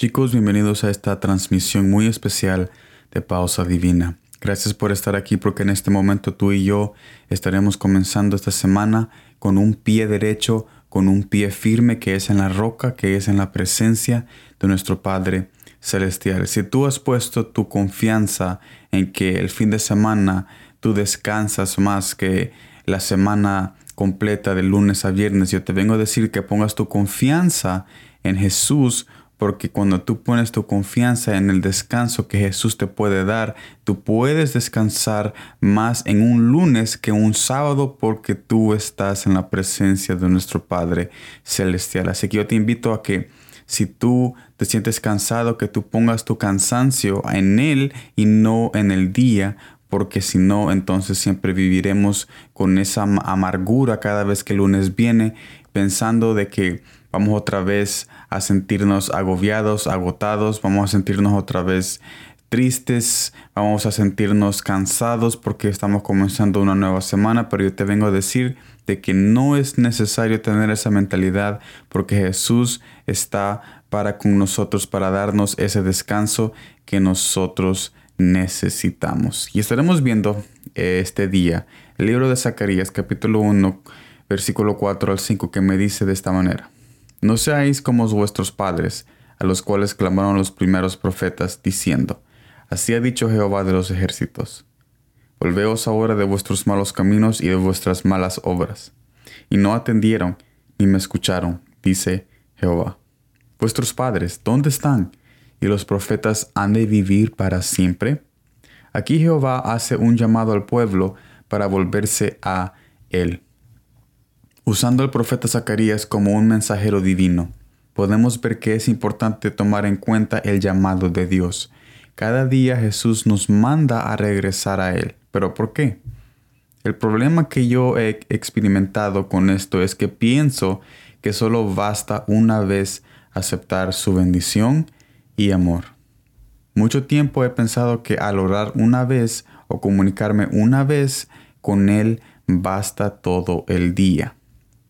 Chicos, bienvenidos a esta transmisión muy especial de Pausa Divina. Gracias por estar aquí porque en este momento tú y yo estaremos comenzando esta semana con un pie derecho, con un pie firme que es en la roca, que es en la presencia de nuestro Padre Celestial. Si tú has puesto tu confianza en que el fin de semana tú descansas más que la semana completa de lunes a viernes, yo te vengo a decir que pongas tu confianza en Jesús porque cuando tú pones tu confianza en el descanso que Jesús te puede dar, tú puedes descansar más en un lunes que un sábado porque tú estás en la presencia de nuestro Padre Celestial. Así que yo te invito a que si tú te sientes cansado, que tú pongas tu cansancio en Él y no en el día, porque si no, entonces siempre viviremos con esa amargura cada vez que el lunes viene, pensando de que vamos otra vez a sentirnos agobiados, agotados, vamos a sentirnos otra vez tristes, vamos a sentirnos cansados porque estamos comenzando una nueva semana, pero yo te vengo a decir de que no es necesario tener esa mentalidad porque Jesús está para con nosotros, para darnos ese descanso que nosotros necesitamos. Y estaremos viendo eh, este día el libro de Zacarías capítulo 1 versículo 4 al 5 que me dice de esta manera. No seáis como vuestros padres, a los cuales clamaron los primeros profetas, diciendo, Así ha dicho Jehová de los ejércitos. Volveos ahora de vuestros malos caminos y de vuestras malas obras. Y no atendieron, ni me escucharon, dice Jehová. Vuestros padres, ¿dónde están? ¿Y los profetas han de vivir para siempre? Aquí Jehová hace un llamado al pueblo para volverse a él Usando al profeta Zacarías como un mensajero divino, podemos ver que es importante tomar en cuenta el llamado de Dios. Cada día Jesús nos manda a regresar a Él. ¿Pero por qué? El problema que yo he experimentado con esto es que pienso que solo basta una vez aceptar su bendición y amor. Mucho tiempo he pensado que al orar una vez o comunicarme una vez con Él basta todo el día.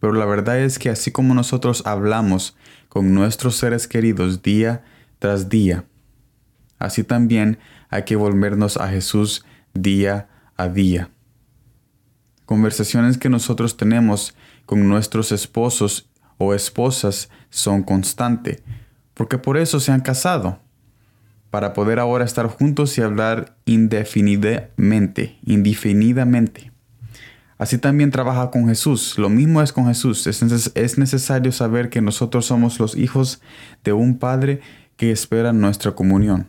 Pero la verdad es que así como nosotros hablamos con nuestros seres queridos día tras día, así también hay que volvernos a Jesús día a día. Conversaciones que nosotros tenemos con nuestros esposos o esposas son constantes, porque por eso se han casado, para poder ahora estar juntos y hablar indefinidamente, indefinidamente. Así también trabaja con Jesús. Lo mismo es con Jesús. Es, necesario saber que nosotros somos los hijos de un Padre que espera nuestra comunión.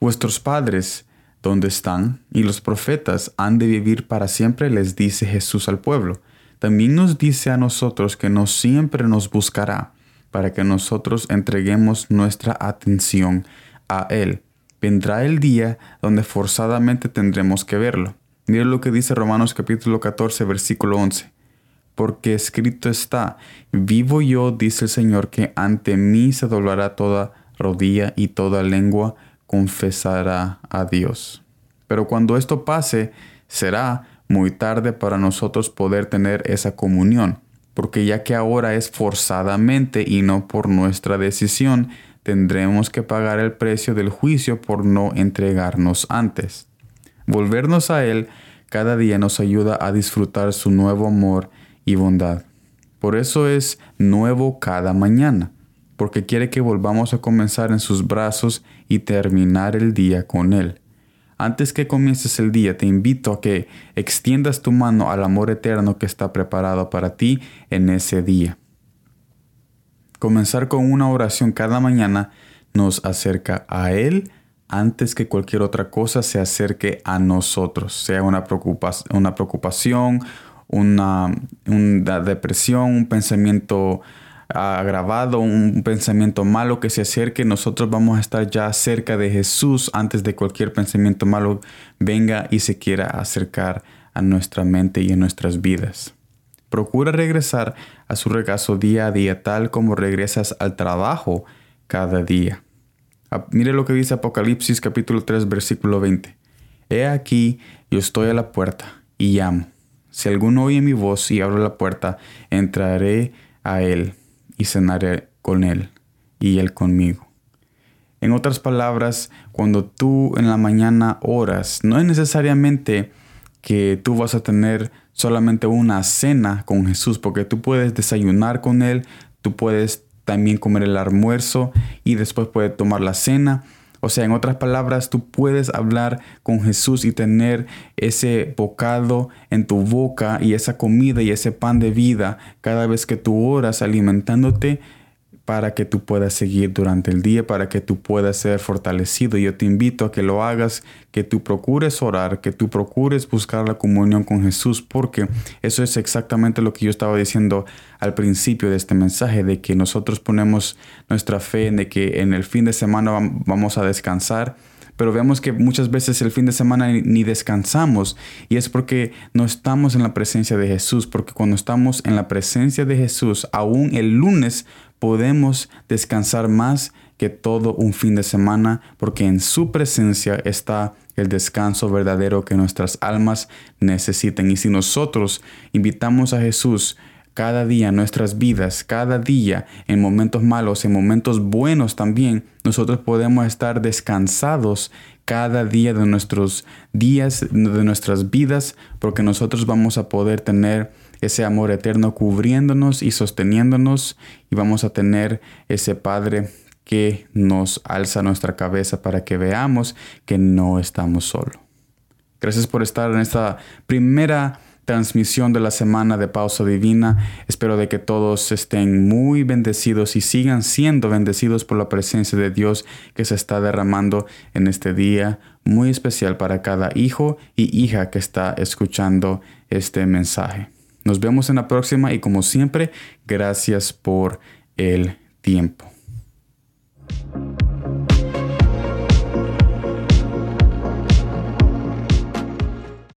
Vuestros padres, ¿dónde están? Y los profetas han de vivir para siempre, les dice Jesús al pueblo. También nos dice a nosotros que no siempre nos buscará para que nosotros entreguemos nuestra atención a Él. Vendrá el día donde forzadamente tendremos que verlo. Mira lo que dice Romanos capítulo 14, versículo 11. Porque escrito está, vivo yo, dice el Señor, que ante mí se doblará toda rodilla y toda lengua confesará a Dios. Pero cuando esto pase, será muy tarde para nosotros poder tener esa comunión, porque ya que ahora es forzadamente y no por nuestra decisión, tendremos que pagar el precio del juicio por no entregarnos antes. Volvernos a Él cada día nos ayuda a disfrutar su nuevo amor y bondad. Por eso es nuevo cada mañana, porque quiere que volvamos a comenzar en sus brazos y terminar el día con Él. Antes que comiences el día, te invito a que extiendas tu mano al amor eterno que está preparado para ti en ese día. Comenzar con una oración cada mañana nos acerca a Él antes que cualquier otra cosa se acerque a nosotros, sea una, preocupación, una, depresión, un pensamiento agravado, un pensamiento malo que se acerque, nosotros vamos a estar ya cerca de Jesús antes de cualquier pensamiento malo venga y se quiera acercar a nuestra mente y a nuestras vidas. Procura regresar a su regazo día a día tal como regresas al trabajo cada día. Mire lo que dice Apocalipsis capítulo 3 versículo 20. He aquí, yo estoy a la puerta y llamo. Si alguno oye mi voz y abre la puerta, entraré a él y cenaré con él y él conmigo. En otras palabras, cuando tú en la mañana oras, no es necesariamente que tú vas a tener solamente una cena con Jesús, porque tú puedes desayunar con Él, tú puedes también comer el almuerzo y después puedes tomar la cena. O sea, en otras palabras, tú puedes hablar con Jesús y tener ese bocado en tu boca y esa comida y ese pan de vida cada vez que tú oras alimentándote para que tú puedas seguir durante el día, para que tú puedas ser fortalecido. Yo te invito a que lo hagas, que tú procures orar, que tú procures buscar la comunión con Jesús, porque eso es exactamente lo que yo estaba diciendo al principio de este mensaje, de que nosotros ponemos nuestra fe en de que en el fin de semana vamos a descansar pero vemos que muchas veces el fin de semana ni descansamos y es porque no estamos en la presencia de Jesús, porque cuando estamos en la presencia de Jesús, aún el lunes podemos descansar más que todo un fin de semana, porque en su presencia está el descanso verdadero que nuestras almas necesitan. Y si nosotros invitamos a Jesús cada día en nuestras vidas, cada día en momentos malos, en momentos buenos también, nosotros podemos estar descansados cada día de nuestros días, de nuestras vidas, porque nosotros vamos a poder tener ese amor eterno cubriéndonos y sosteniéndonos y vamos a tener ese Padre que nos alza nuestra cabeza para que veamos que no estamos solos. Gracias por estar en esta primera transmisión de la semana de pausa divina. Espero de que todos estén muy bendecidos y sigan siendo bendecidos por la presencia de Dios que se está derramando en este día muy especial para cada hijo y hija que está escuchando este mensaje. Nos vemos en la próxima y como siempre, gracias por el tiempo.